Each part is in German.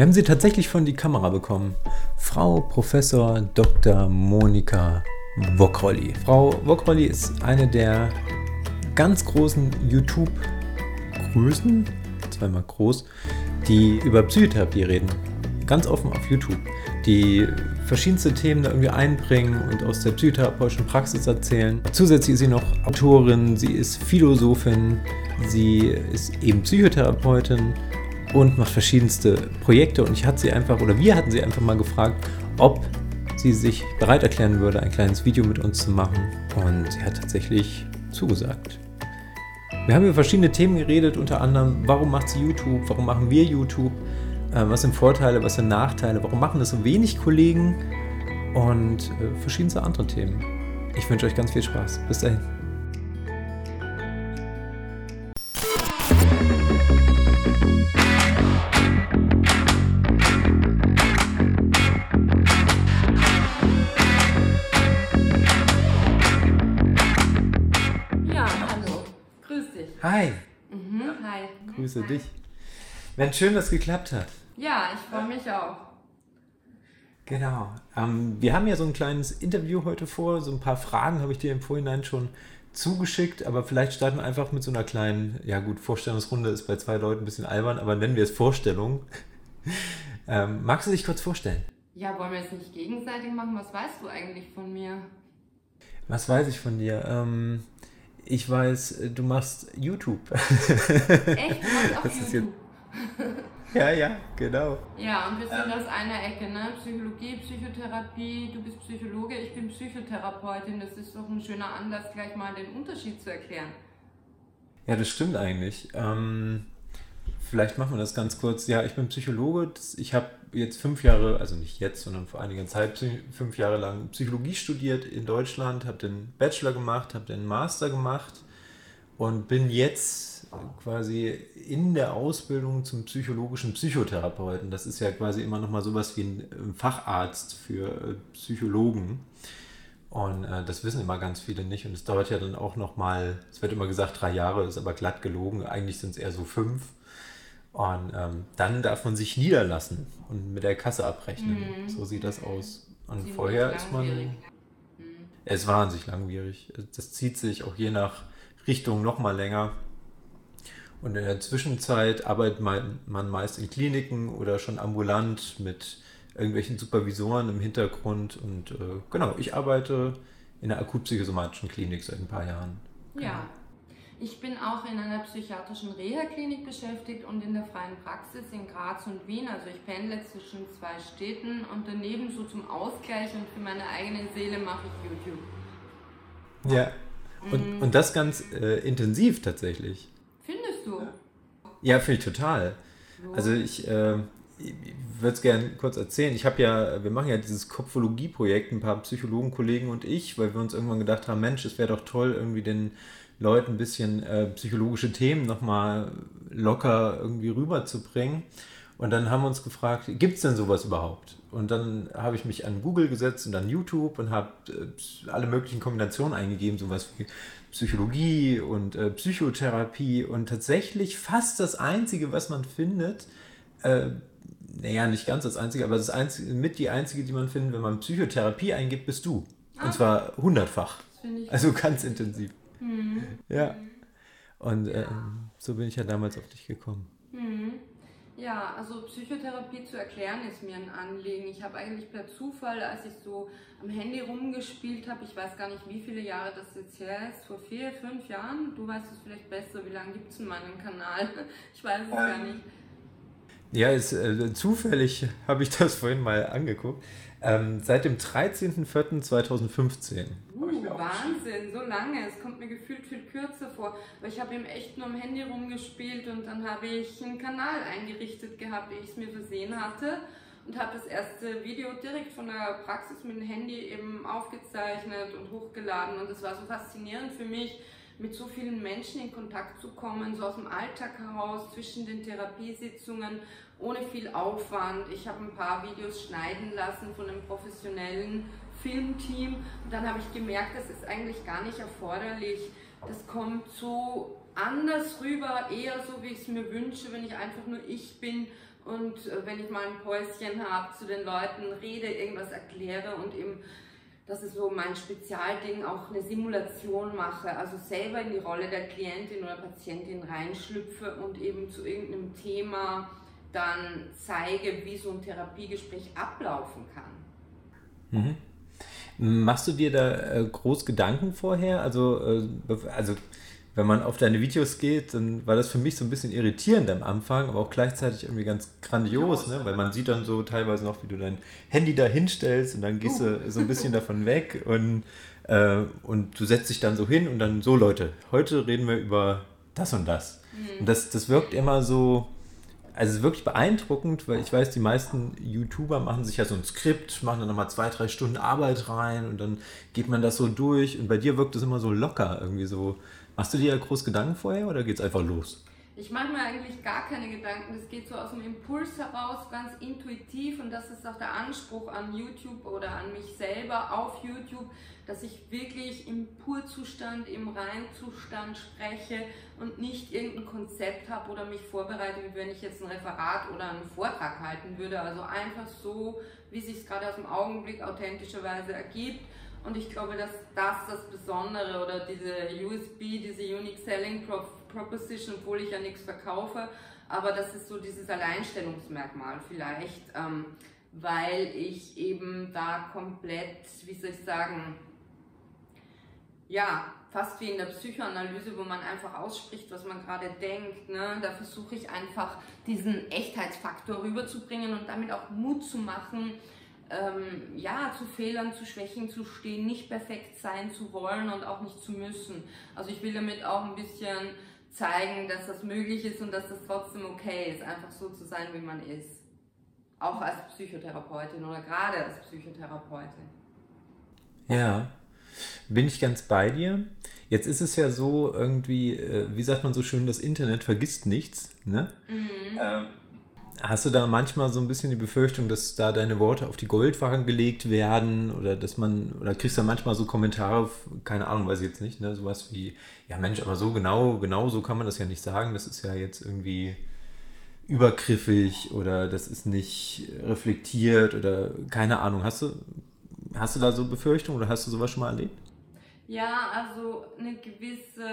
Wir haben sie tatsächlich von die Kamera bekommen. Frau Professor Dr. Monika Wokrolli. Frau Wokrolli ist eine der ganz großen YouTube-Größen, zweimal groß, die über Psychotherapie reden. Ganz offen auf YouTube. Die verschiedenste Themen da irgendwie einbringen und aus der psychotherapeutischen Praxis erzählen. Zusätzlich ist sie noch Autorin, sie ist Philosophin, sie ist eben Psychotherapeutin und macht verschiedenste Projekte. Und ich hatte sie einfach, oder wir hatten sie einfach mal gefragt, ob sie sich bereit erklären würde, ein kleines Video mit uns zu machen. Und sie hat tatsächlich zugesagt. Wir haben über verschiedene Themen geredet, unter anderem, warum macht sie YouTube, warum machen wir YouTube, äh, was sind Vorteile, was sind Nachteile, warum machen das so wenig Kollegen und äh, verschiedenste andere Themen. Ich wünsche euch ganz viel Spaß. Bis dahin. Grüße dich. Mensch, schön, dass es geklappt hat. Ja, ich freue mich auch. Genau. Ähm, wir haben ja so ein kleines Interview heute vor. So ein paar Fragen habe ich dir im Vorhinein schon zugeschickt, aber vielleicht starten wir einfach mit so einer kleinen, ja gut, Vorstellungsrunde ist bei zwei Leuten ein bisschen albern, aber nennen wir es Vorstellung. ähm, magst du dich kurz vorstellen? Ja, wollen wir es nicht gegenseitig machen? Was weißt du eigentlich von mir? Was weiß ich von dir? Ähm, ich weiß, du machst YouTube. Echt? Machst auch das YouTube? ja, ja, genau. Ja, und wir sind ja. aus einer Ecke, ne? Psychologie, Psychotherapie, du bist Psychologe, ich bin Psychotherapeutin. Das ist doch ein schöner Anlass, gleich mal den Unterschied zu erklären. Ja, das stimmt eigentlich. Ähm, vielleicht machen wir das ganz kurz. Ja, ich bin Psychologe. Ich habe jetzt fünf Jahre, also nicht jetzt, sondern vor einiger Zeit, fünf Jahre lang Psychologie studiert in Deutschland, habe den Bachelor gemacht, habe den Master gemacht und bin jetzt quasi in der Ausbildung zum psychologischen Psychotherapeuten. Das ist ja quasi immer noch mal sowas wie ein Facharzt für äh, Psychologen. Und äh, das wissen immer ganz viele nicht. Und es dauert ja dann auch noch mal, es wird immer gesagt, drei Jahre, ist aber glatt gelogen. Eigentlich sind es eher so fünf. Und ähm, dann darf man sich niederlassen und mit der Kasse abrechnen. Mhm. So sieht das aus. Und Ziemlich vorher ist man. Mhm. Es ist wahnsinnig langwierig. Das zieht sich auch je nach Richtung noch mal länger. Und in der Zwischenzeit arbeitet man, man meist in Kliniken oder schon ambulant mit irgendwelchen Supervisoren im Hintergrund. Und äh, genau, ich arbeite in der akutpsychosomatischen Klinik seit ein paar Jahren. Ja, ich bin auch in einer psychiatrischen Reha-Klinik beschäftigt und in der freien Praxis in Graz und Wien. Also ich pendle zwischen zwei Städten und daneben so zum Ausgleich und für meine eigene Seele mache ich YouTube. Ja, und, mhm. und das ganz äh, intensiv tatsächlich. Findest du? Ja, finde ich total. So. Also ich, äh, ich würde es gerne kurz erzählen. Ich habe ja, wir machen ja dieses Kopfologie-Projekt, ein paar Psychologen, Kollegen und ich, weil wir uns irgendwann gedacht haben, Mensch, es wäre doch toll, irgendwie den Leuten ein bisschen äh, psychologische Themen nochmal locker irgendwie rüberzubringen. Und dann haben wir uns gefragt, gibt es denn sowas überhaupt? Und dann habe ich mich an Google gesetzt und an YouTube und habe äh, alle möglichen Kombinationen eingegeben, sowas wie Psychologie und äh, Psychotherapie. Und tatsächlich fast das Einzige, was man findet, äh, naja, nicht ganz das Einzige, aber das einzige, mit die Einzige, die man findet, wenn man Psychotherapie eingibt, bist du. Und ah. zwar hundertfach. Also ganz intensiv. Mhm. Ja. Und äh, so bin ich ja damals auf dich gekommen. Mhm. Ja, also Psychotherapie zu erklären ist mir ein Anliegen. Ich habe eigentlich per Zufall, als ich so am Handy rumgespielt habe, ich weiß gar nicht, wie viele Jahre das jetzt her ist, vor vier, fünf Jahren, du weißt es vielleicht besser, wie lange gibt es in meinem Kanal? Ich weiß es ähm, gar nicht. Ja, ist, äh, zufällig habe ich das vorhin mal angeguckt. Ähm, seit dem 13.04.2015. Wahnsinn, so lange. Es kommt mir gefühlt viel kürzer vor. Weil ich habe ihm echt nur am Handy rumgespielt und dann habe ich einen Kanal eingerichtet gehabt, wie ich es mir versehen hatte. Und habe das erste Video direkt von der Praxis mit dem Handy eben aufgezeichnet und hochgeladen. Und es war so faszinierend für mich, mit so vielen Menschen in Kontakt zu kommen, so aus dem Alltag heraus, zwischen den Therapiesitzungen, ohne viel Aufwand. Ich habe ein paar Videos schneiden lassen von einem professionellen Filmteam und dann habe ich gemerkt, das ist eigentlich gar nicht erforderlich. Das kommt so anders rüber, eher so, wie ich es mir wünsche, wenn ich einfach nur ich bin und äh, wenn ich mal ein Päuschen habe, zu den Leuten rede, irgendwas erkläre und eben das ist so mein Spezialding, auch eine Simulation mache, also selber in die Rolle der Klientin oder Patientin reinschlüpfe und eben zu irgendeinem Thema dann zeige, wie so ein Therapiegespräch ablaufen kann. Mhm. Machst du dir da äh, groß Gedanken vorher? Also, äh, also wenn man auf deine Videos geht, dann war das für mich so ein bisschen irritierend am Anfang, aber auch gleichzeitig irgendwie ganz grandios, ne? weil man sieht dann so teilweise noch, wie du dein Handy da hinstellst und dann gehst du so ein bisschen davon weg und, äh, und du setzt dich dann so hin und dann so Leute, heute reden wir über das und das. Mhm. Und das, das wirkt immer so, also es ist wirklich beeindruckend, weil ich weiß, die meisten YouTuber machen sich ja so ein Skript, machen dann nochmal zwei, drei Stunden Arbeit rein und dann geht man das so durch und bei dir wirkt es immer so locker, irgendwie so, Machst du dir ja groß Gedanken vorher oder geht es einfach los? Ich mache mir eigentlich gar keine Gedanken. Das geht so aus dem Impuls heraus, ganz intuitiv. Und das ist auch der Anspruch an YouTube oder an mich selber auf YouTube, dass ich wirklich im Purzustand, im Reinzustand spreche und nicht irgendein Konzept habe oder mich vorbereite, wie wenn ich jetzt ein Referat oder einen Vortrag halten würde. Also einfach so, wie es sich gerade aus dem Augenblick authentischerweise ergibt und ich glaube, dass das das Besondere oder diese USB, diese Unique Selling Proposition, obwohl ich ja nichts verkaufe, aber das ist so dieses Alleinstellungsmerkmal vielleicht, ähm, weil ich eben da komplett, wie soll ich sagen, ja, fast wie in der Psychoanalyse, wo man einfach ausspricht, was man gerade denkt. Ne? Da versuche ich einfach diesen Echtheitsfaktor rüberzubringen und damit auch Mut zu machen, ähm, ja, zu Fehlern, zu Schwächen zu stehen, nicht perfekt sein zu wollen und auch nicht zu müssen. Also ich will damit auch ein bisschen zeigen, dass das möglich ist und dass das trotzdem okay ist, einfach so zu sein, wie man ist. Auch als Psychotherapeutin oder gerade als Psychotherapeutin. Ja, bin ich ganz bei dir. Jetzt ist es ja so irgendwie, äh, wie sagt man so schön, das Internet vergisst nichts. Ne? Mhm. Ähm, Hast du da manchmal so ein bisschen die Befürchtung, dass da deine Worte auf die Goldwaage gelegt werden oder dass man, oder kriegst du manchmal so Kommentare, keine Ahnung, weiß ich jetzt nicht, ne, sowas wie, ja Mensch, aber so genau, genau so kann man das ja nicht sagen, das ist ja jetzt irgendwie übergriffig oder das ist nicht reflektiert oder keine Ahnung. Hast du, hast du da so Befürchtungen oder hast du sowas schon mal erlebt? Ja, also eine gewisse,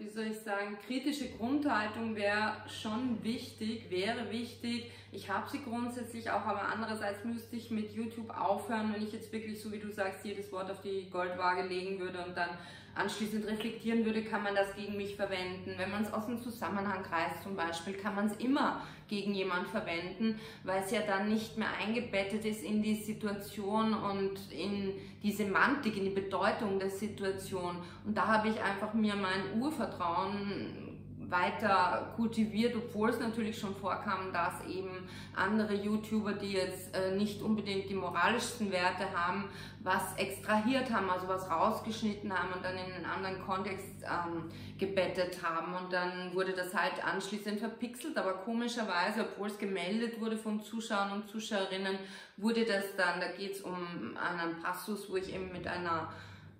wie soll ich sagen, kritische Grundhaltung wäre schon wichtig, wäre wichtig. Ich habe sie grundsätzlich auch, aber andererseits müsste ich mit YouTube aufhören, wenn ich jetzt wirklich, so wie du sagst, jedes Wort auf die Goldwaage legen würde und dann anschließend reflektieren würde, kann man das gegen mich verwenden. Wenn man es aus dem Zusammenhang reißt zum Beispiel, kann man es immer gegen jemand verwenden, weil es ja dann nicht mehr eingebettet ist in die Situation und in die Semantik, in die Bedeutung der Situation. Und da habe ich einfach mir mein Urvertrauen weiter kultiviert, obwohl es natürlich schon vorkam, dass eben andere YouTuber, die jetzt äh, nicht unbedingt die moralischsten Werte haben, was extrahiert haben, also was rausgeschnitten haben und dann in einen anderen Kontext ähm, gebettet haben. Und dann wurde das halt anschließend verpixelt, aber komischerweise, obwohl es gemeldet wurde von Zuschauern und Zuschauerinnen, wurde das dann, da geht es um einen Passus, wo ich eben mit einer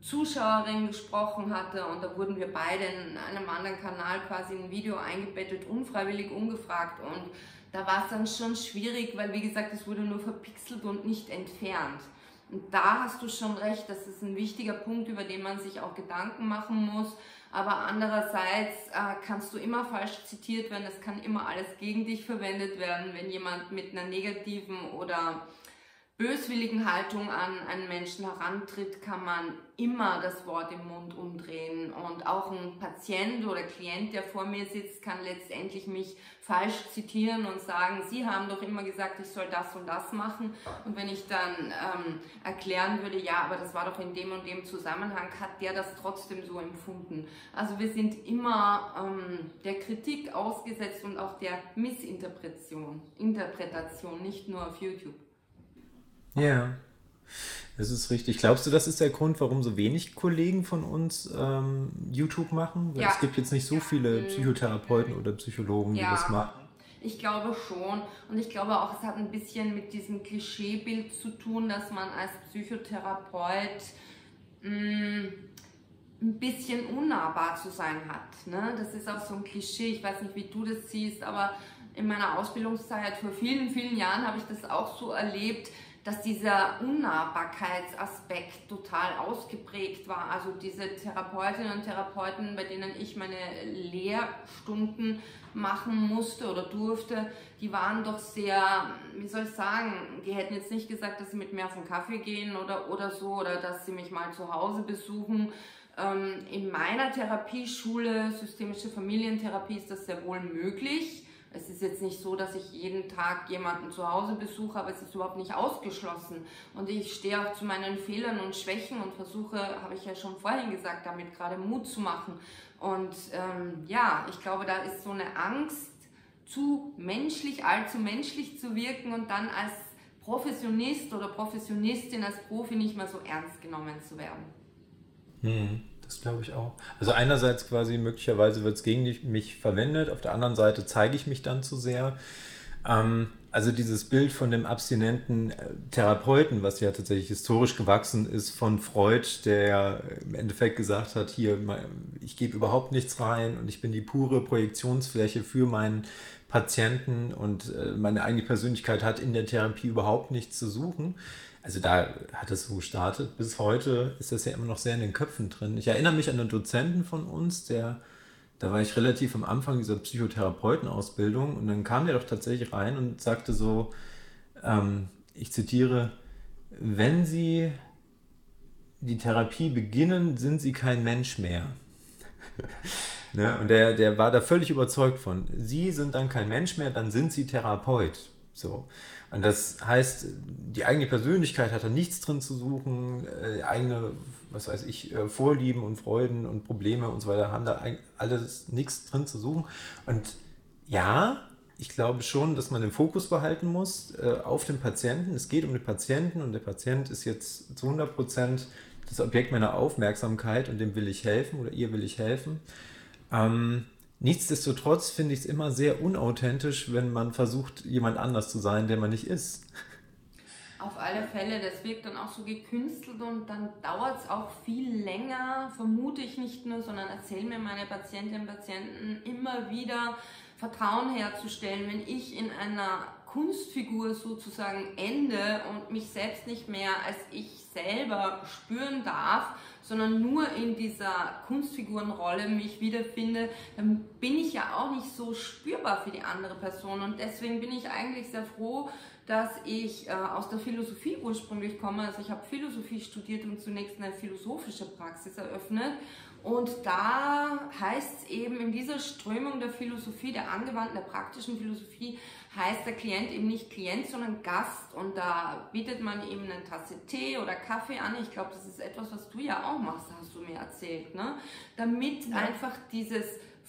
Zuschauerin gesprochen hatte und da wurden wir beide in einem anderen Kanal quasi ein Video eingebettet, unfreiwillig, ungefragt und da war es dann schon schwierig, weil wie gesagt, es wurde nur verpixelt und nicht entfernt. Und da hast du schon recht, das ist ein wichtiger Punkt, über den man sich auch Gedanken machen muss. Aber andererseits äh, kannst du immer falsch zitiert werden, es kann immer alles gegen dich verwendet werden, wenn jemand mit einer negativen oder böswilligen Haltung an einen Menschen herantritt, kann man immer das Wort im Mund umdrehen. Und auch ein Patient oder Klient, der vor mir sitzt, kann letztendlich mich falsch zitieren und sagen, Sie haben doch immer gesagt, ich soll das und das machen. Und wenn ich dann ähm, erklären würde, ja, aber das war doch in dem und dem Zusammenhang, hat der das trotzdem so empfunden. Also wir sind immer ähm, der Kritik ausgesetzt und auch der Missinterpretation, Interpretation, nicht nur auf YouTube. Ja, das ist richtig. Glaubst du, das ist der Grund, warum so wenig Kollegen von uns ähm, YouTube machen? Weil ja. es gibt jetzt nicht so viele mhm. Psychotherapeuten oder Psychologen, die ja. das machen. Ich glaube schon. Und ich glaube auch, es hat ein bisschen mit diesem Klischeebild zu tun, dass man als Psychotherapeut mh, mm, ein bisschen unnahbar zu sein hat. Ne? Das ist auch so ein Klischee. Ich weiß nicht, wie du das siehst, aber in meiner Ausbildungszeit vor vielen, vielen Jahren habe ich das auch so erlebt, dass dieser Unnahbarkeitsaspekt total ausgeprägt war. Also diese Therapeutinnen und Therapeuten, bei denen ich meine Lehrstunden machen musste oder durfte, die waren doch sehr, wie soll ich sagen, die hätten jetzt nicht gesagt, dass sie mit mir auf einen Kaffee gehen oder, oder so oder dass sie mich mal zu Hause besuchen. Ähm, in meiner Therapieschule, systemische Familientherapie, ist das sehr wohl möglich es ist jetzt nicht so, dass ich jeden Tag jemanden zu Hause besuche, aber es ist überhaupt nicht ausgeschlossen. Und ich stehe auch zu meinen Fehlern und Schwächen und versuche, habe ich ja schon vorhin gesagt, damit gerade Mut zu machen. Und ähm, ja, ich glaube, da ist so eine Angst, zu menschlich, allzu menschlich zu wirken und dann als Professionist oder Professionistin, als Profi nicht mehr so ernst genommen zu werden. Hm. Das glaube ich auch. Also einerseits quasi möglicherweise wird es gegen mich verwendet, auf der anderen Seite zeige ich mich dann zu sehr. Ähm, also dieses Bild von dem abstinenten äh, Therapeuten, was ja tatsächlich historisch gewachsen ist von Freud, der im Endeffekt gesagt hat, hier, ich gebe überhaupt nichts rein und ich bin die pure Projektionsfläche für meinen Patienten und äh, meine eigene Persönlichkeit hat in der Therapie überhaupt nichts zu suchen also da hat es so gestartet. Bis heute ist das ja immer noch sehr in den Köpfen drin. Ich erinnere mich an einen Dozenten von uns, der, da war ich relativ am Anfang dieser Psychotherapeutenausbildung und dann kam der doch tatsächlich rein und sagte so, ähm, ich zitiere, wenn Sie die Therapie beginnen, sind Sie kein Mensch mehr. ne? Und der, der war da völlig überzeugt von, Sie sind dann kein Mensch mehr, dann sind Sie Therapeut. So. Und das heißt, die eigene Persönlichkeit hat da nichts drin zu suchen, äh, eigene, was weiß ich, äh, Vorlieben und Freuden und Probleme und so weiter haben da alles nichts drin zu suchen. Und ja, ich glaube schon, dass man den Fokus behalten muss äh, auf den Patienten. Es geht um den Patienten und der Patient ist jetzt zu 100 Prozent das Objekt meiner Aufmerksamkeit und dem will ich helfen oder ihr will ich helfen. Ähm, Nichtsdestotrotz finde ich es immer sehr unauthentisch, wenn man versucht, jemand anders zu sein, der man nicht ist. Auf alle Fälle, das wirkt dann auch so gekünstelt und dann dauert es auch viel länger, vermute ich nicht nur, sondern erzählen mir meine Patientinnen und Patienten immer wieder, Vertrauen herzustellen, wenn ich in einer Kunstfigur sozusagen ende und mich selbst nicht mehr als ich selber spüren darf, sondern nur in dieser Kunstfigurenrolle mich wiederfinde, dann bin ich ja auch nicht so spürbar für die andere Person. Und deswegen bin ich eigentlich sehr froh, dass ich äh, aus der Philosophie ursprünglich komme. Also ich habe Philosophie studiert und zunächst eine philosophische Praxis eröffnet. Und da heißt es eben in dieser Strömung der Philosophie, der angewandten, der praktischen Philosophie, heißt der Klient eben nicht Klient, sondern Gast. Und da bietet man ihm eine Tasse Tee oder Kaffee an. Ich glaube, das ist etwas, was du ja auch machst, hast du mir erzählt. Ne? Damit ja. einfach dieses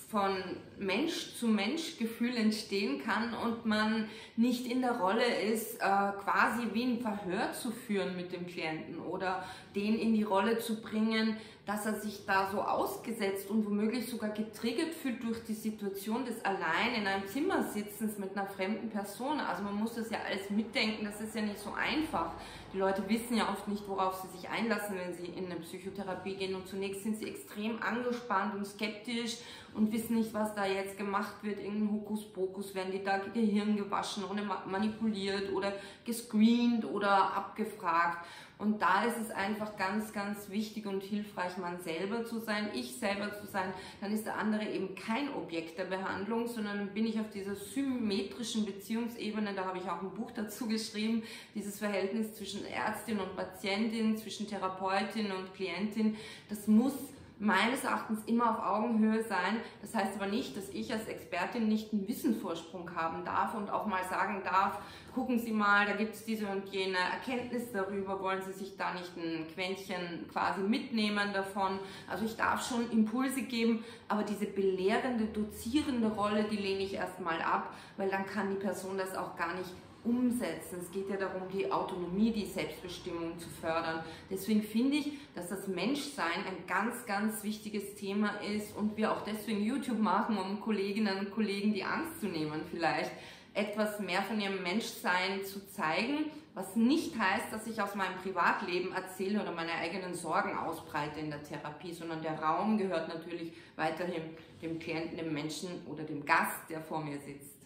von Mensch zu Mensch Gefühl entstehen kann und man nicht in der Rolle ist, äh, quasi wie ein Verhör zu führen mit dem Klienten oder den in die Rolle zu bringen, dass er sich da so ausgesetzt und womöglich sogar getriggert fühlt durch die Situation des allein in einem Zimmer sitzens mit einer fremden Person. Also man muss das ja alles mitdenken, das ist ja nicht so einfach. Die Leute wissen ja oft nicht, worauf sie sich einlassen, wenn sie in eine Psychotherapie gehen und zunächst sind sie extrem angespannt und skeptisch und wissen nicht, was da jetzt gemacht wird. Irgendein Hokuspokus, werden die da Gehirn gewaschen oder manipuliert oder gescreent oder abgefragt. Und da ist es einfach ganz, ganz wichtig und hilfreich, man selber zu sein, ich selber zu sein. Dann ist der andere eben kein Objekt der Behandlung, sondern bin ich auf dieser symmetrischen Beziehungsebene, da habe ich auch ein Buch dazu geschrieben, dieses Verhältnis zwischen Ärztin und Patientin, zwischen Therapeutin und Klientin, das muss meines Erachtens immer auf Augenhöhe sein. Das heißt aber nicht, dass ich als Expertin nicht einen Wissensvorsprung haben darf und auch mal sagen darf, gucken Sie mal, da gibt es diese und jene Erkenntnis darüber, wollen Sie sich da nicht ein Quäntchen quasi mitnehmen davon. Also ich darf schon Impulse geben, aber diese belehrende, dozierende Rolle, die lehne ich erstmal ab, weil dann kann die Person das auch gar nicht umsetzen. Es geht ja darum, die Autonomie, die Selbstbestimmung zu fördern. Deswegen finde ich, dass das Menschsein ein ganz, ganz wichtiges Thema ist und wir auch deswegen YouTube machen, um Kolleginnen und Kollegen die Angst zu nehmen, vielleicht etwas mehr von ihrem Menschsein zu zeigen, was nicht heißt, dass ich aus meinem Privatleben erzähle oder meine eigenen Sorgen ausbreite in der Therapie, sondern der Raum gehört natürlich weiterhin dem Klienten, dem Menschen oder dem Gast, der vor mir sitzt.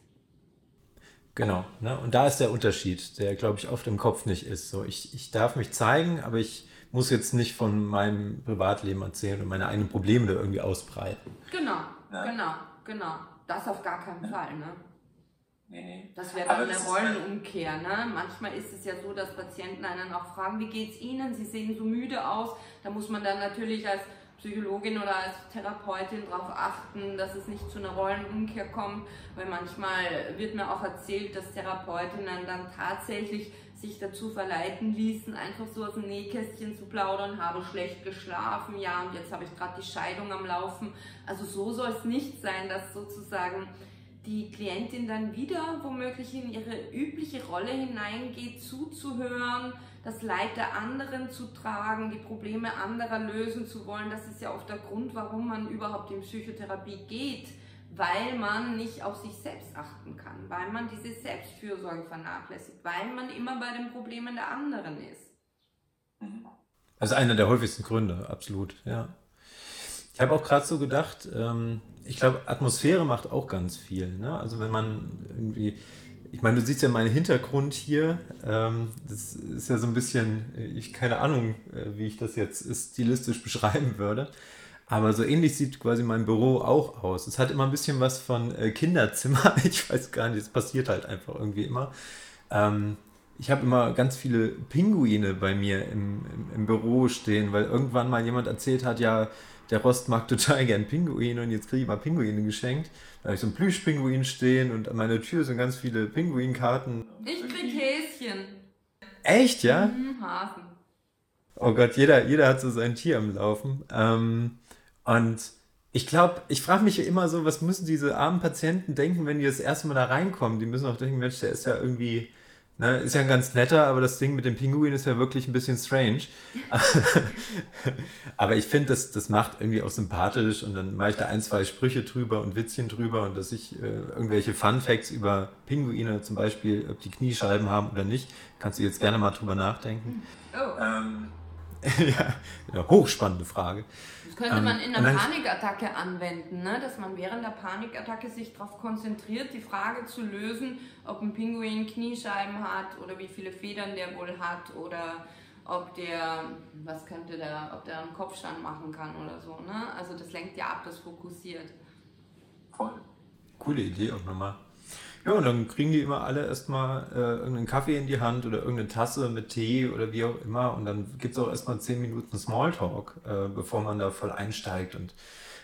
Genau. Ne? Und da ist der Unterschied, der, glaube ich, oft im Kopf nicht ist. So, ich, ich darf mich zeigen, aber ich muss jetzt nicht von meinem Privatleben erzählen und meine eigenen Probleme da irgendwie ausbreiten. Genau, ja. genau, genau. Das auf gar keinen ja. Fall, ne? Nee, nee. Das wäre dann eine Rollenumkehr. Ne? Manchmal ist es ja so, dass Patienten einen auch fragen, wie geht's Ihnen? Sie sehen so müde aus. Da muss man dann natürlich als Psychologin oder als Therapeutin darauf achten, dass es nicht zu einer Rollenumkehr kommt, weil manchmal wird mir auch erzählt, dass Therapeutinnen dann tatsächlich sich dazu verleiten ließen, einfach so aus dem Nähkästchen zu plaudern, habe schlecht geschlafen, ja, und jetzt habe ich gerade die Scheidung am Laufen. Also so soll es nicht sein, dass sozusagen die Klientin dann wieder womöglich in ihre übliche Rolle hineingeht, zuzuhören, das Leid der anderen zu tragen, die Probleme anderer lösen zu wollen. Das ist ja oft der Grund, warum man überhaupt in Psychotherapie geht, weil man nicht auf sich selbst achten kann, weil man diese Selbstfürsorge vernachlässigt, weil man immer bei den Problemen der anderen ist. Also einer der häufigsten Gründe, absolut, ja. Ich habe auch gerade so gedacht, ähm, ich glaube, Atmosphäre macht auch ganz viel. Ne? Also wenn man irgendwie ich meine, du siehst ja meinen Hintergrund hier. Ähm, das ist ja so ein bisschen, ich keine Ahnung, äh, wie ich das jetzt stilistisch beschreiben würde. Aber so ähnlich sieht quasi mein Büro auch aus. Es hat immer ein bisschen was von äh, Kinderzimmer. Ich weiß gar nicht, es passiert halt einfach irgendwie immer. Ähm, ich habe immer ganz viele Pinguine bei mir im, im, im, Büro stehen, weil irgendwann mal jemand erzählt hat, ja, der Rost mag total gern Pinguine und jetzt kriege ich mal Pinguine geschenkt. Da habe ich so einen Plüschpinguin stehen und an meiner Tür sind ganz viele Pinguinkarten. Ich krieg Häschen. Echt, ja? Mhm, Hasen. Oh Gott, jeder, jeder hat so sein Tier am Laufen. Ähm, und ich glaube, ich frage mich immer so, was müssen diese armen Patienten denken, wenn die das erste Mal da reinkommen? Die müssen auch denken, Mensch, der ist ja irgendwie Ne, ist ja ein ganz netter, aber das Ding mit dem Pinguin ist ja wirklich ein bisschen strange. aber ich finde, das, das macht irgendwie auch sympathisch und dann mache ich da ein, zwei Sprüche drüber und Witzchen drüber und dass ich äh, irgendwelche Fun Facts über Pinguine zum Beispiel, ob die Kniescheiben haben oder nicht, kannst du jetzt gerne mal drüber nachdenken. Oh. Ähm, ja, eine hochspannende Frage. Das könnte man ähm, in einer Panikattacke anwenden, ne? dass man während der Panikattacke sich darauf konzentriert, die Frage zu lösen, ob ein Pinguin Kniescheiben hat oder wie viele Federn der wohl hat oder ob der, was könnte der, ob der einen Kopfstand machen kann oder so. Ne? Also das lenkt ja ab, das fokussiert. Voll. Coole Idee auch nochmal. Ja, und dann kriegen die immer alle erstmal äh, irgendeinen Kaffee in die Hand oder irgendeine Tasse mit Tee oder wie auch immer. Und dann gibt es auch erstmal zehn Minuten Smalltalk, äh, bevor man da voll einsteigt. Und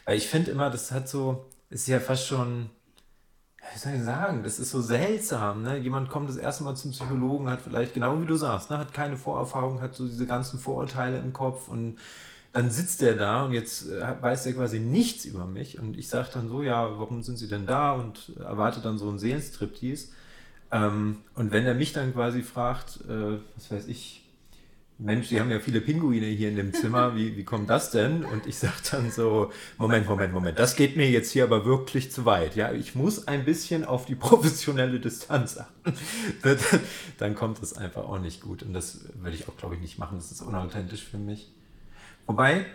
weil ich finde immer, das hat so, ist ja fast schon, wie soll ich sagen, das ist so seltsam. Ne? Jemand kommt das erste Mal zum Psychologen, hat vielleicht, genau wie du sagst, ne? hat keine Vorerfahrung, hat so diese ganzen Vorurteile im Kopf und dann sitzt der da und jetzt äh, weiß er quasi nichts über mich und ich sage dann so, ja, warum sind Sie denn da und erwarte dann so einen Seelenstriptease. Ähm, und wenn er mich dann quasi fragt, äh, was weiß ich, Mensch, Sie haben ja viele Pinguine hier in dem Zimmer, wie, wie kommt das denn? Und ich sage dann so, Moment, Moment, Moment, das geht mir jetzt hier aber wirklich zu weit. Ja, ich muss ein bisschen auf die professionelle Distanz achten. dann kommt es einfach auch nicht gut. Und das würde ich auch, glaube ich, nicht machen. Das ist unauthentisch für mich. Wobei,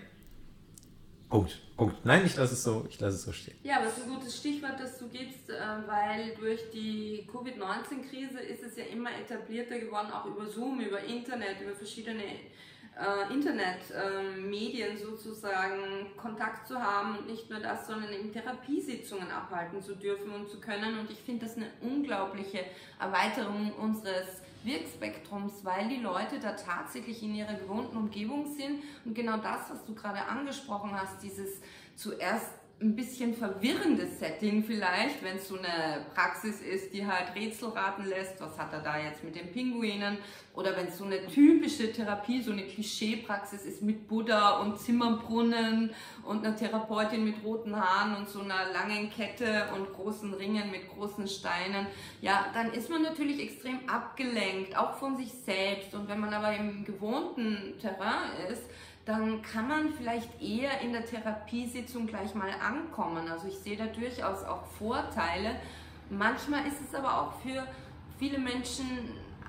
Punkt, Punkt. Nein, ich lasse es so, ich lasse es so stehen. Ja, aber es ist ein gutes Stichwort, das du gibst, äh, weil durch die Covid-19-Krise ist es ja immer etablierter geworden, auch über Zoom, über Internet, über verschiedene äh, Internetmedien äh, sozusagen Kontakt zu haben und nicht nur das, sondern eben Therapiesitzungen abhalten zu dürfen und zu können. Und ich finde das eine unglaubliche Erweiterung unseres Wirkspektrums, weil die Leute da tatsächlich in ihrer gewohnten Umgebung sind. Und genau das, was du gerade angesprochen hast, dieses zuerst ein bisschen verwirrendes Setting vielleicht, wenn es so eine Praxis ist, die halt Rätsel raten lässt, was hat er da jetzt mit den Pinguinen, oder wenn es so eine typische Therapie, so eine Klischeepraxis ist mit Buddha und Zimmerbrunnen und einer Therapeutin mit roten Haaren und so einer langen Kette und großen Ringen mit großen Steinen, ja, dann ist man natürlich extrem abgelenkt, auch von sich selbst. Und wenn man aber im gewohnten Terrain ist, dann kann man vielleicht eher in der Therapiesitzung gleich mal ankommen. Also ich sehe da durchaus auch Vorteile. Manchmal ist es aber auch für viele Menschen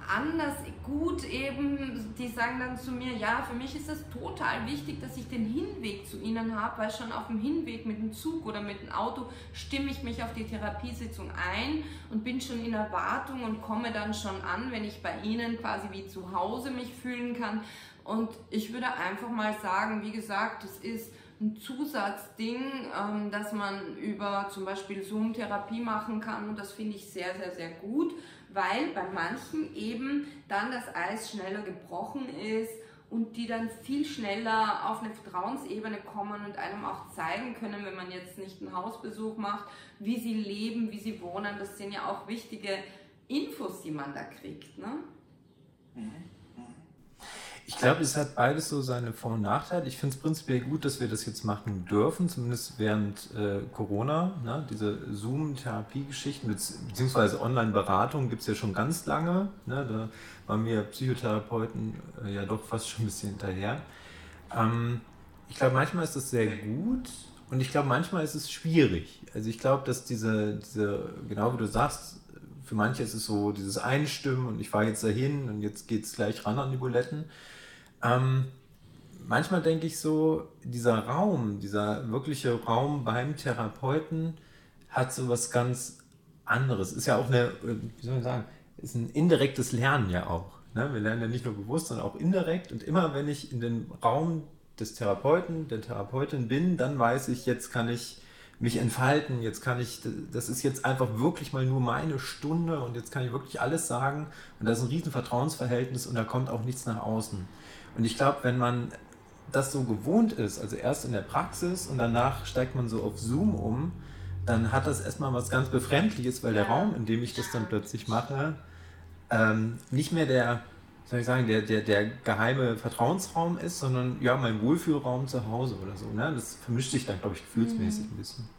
anders gut eben, die sagen dann zu mir, ja, für mich ist es total wichtig, dass ich den Hinweg zu ihnen habe, weil schon auf dem Hinweg mit dem Zug oder mit dem Auto stimme ich mich auf die Therapiesitzung ein und bin schon in Erwartung und komme dann schon an, wenn ich bei ihnen quasi wie zu Hause mich fühlen kann. Und ich würde einfach mal sagen, wie gesagt, es ist ein Zusatzding, ähm, dass man über zum Beispiel Zoom-Therapie machen kann und das finde ich sehr, sehr, sehr gut weil bei manchen eben dann das Eis schneller gebrochen ist und die dann viel schneller auf eine Vertrauensebene kommen und einem auch zeigen können, wenn man jetzt nicht einen Hausbesuch macht, wie sie leben, wie sie wohnen. Das sind ja auch wichtige Infos, die man da kriegt. Ne? Mhm. Ich glaube, es hat beides so seine Vor- und Nachteile. Ich finde es prinzipiell gut, dass wir das jetzt machen dürfen, zumindest während äh, Corona. Ne? Diese Zoom-Therapie-Geschichten, beziehungsweise Online-Beratung gibt es ja schon ganz lange. Ne? Da waren wir Psychotherapeuten äh, ja doch fast schon ein bisschen hinterher. Ähm, ich glaube, manchmal ist das sehr gut und ich glaube, manchmal ist es schwierig. Also ich glaube, dass diese, diese, genau wie du sagst, für manche ist es so dieses Einstimmen und ich fahre jetzt dahin und jetzt geht es gleich ran an die Buletten. Ähm, manchmal denke ich so, dieser Raum, dieser wirkliche Raum beim Therapeuten hat so was ganz anderes. Ist ja auch eine, wie soll man sagen, ist ein indirektes Lernen ja auch. Ne? Wir lernen ja nicht nur bewusst, sondern auch indirekt. Und immer wenn ich in den Raum des Therapeuten, der Therapeutin bin, dann weiß ich, jetzt kann ich mich entfalten, jetzt kann ich, das ist jetzt einfach wirklich mal nur meine Stunde und jetzt kann ich wirklich alles sagen. Und da ist ein riesen Vertrauensverhältnis und da kommt auch nichts nach außen. Und ich glaube, wenn man das so gewohnt ist, also erst in der Praxis und danach steigt man so auf Zoom um, dann hat das erstmal was ganz Befremdliches, weil der Raum, in dem ich das dann plötzlich mache, ähm, nicht mehr der, soll ich sagen, der, der, der geheime Vertrauensraum ist, sondern ja, mein Wohlfühlraum zu Hause oder so. Ne? Das vermischt sich dann, glaube ich, gefühlsmäßig ein bisschen.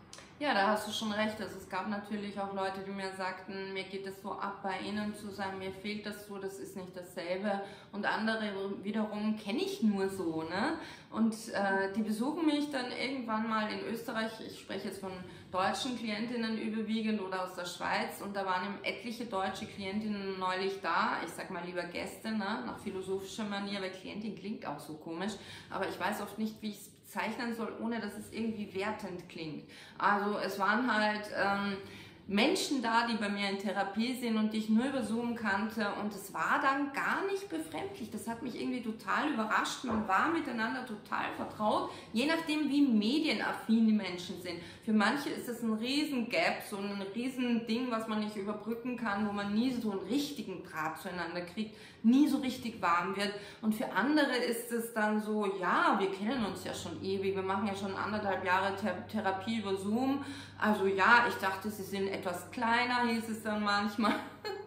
Ja, da hast du schon recht. Also es gab natürlich auch Leute, die mir sagten, mir geht es so ab, bei ihnen zu sein, mir fehlt das so, das ist nicht dasselbe. Und andere wiederum kenne ich nur so. Ne? Und äh, die besuchen mich dann irgendwann mal in Österreich. Ich spreche jetzt von deutschen Klientinnen überwiegend oder aus der Schweiz. Und da waren eben etliche deutsche Klientinnen neulich da. Ich sag mal lieber Gäste, ne? nach philosophischer Manier, weil Klientin klingt auch so komisch. Aber ich weiß oft nicht, wie ich es zeichnen soll, ohne dass es irgendwie wertend klingt. Also es waren halt ähm, Menschen da, die bei mir in Therapie sind und die ich nur über Zoom kannte und es war dann gar nicht befremdlich. Das hat mich irgendwie total überrascht. Man war miteinander total vertraut, je nachdem wie medienaffin die Menschen sind. Für manche ist das ein riesen Gap, so ein riesen Ding, was man nicht überbrücken kann, wo man nie so einen richtigen Draht zueinander kriegt, nie so richtig warm wird. Und für andere ist es dann so, ja, wir kennen uns ja schon ewig, wir machen ja schon anderthalb Jahre Therapie über Zoom also ja, ich dachte, sie sind etwas kleiner, hieß es dann manchmal.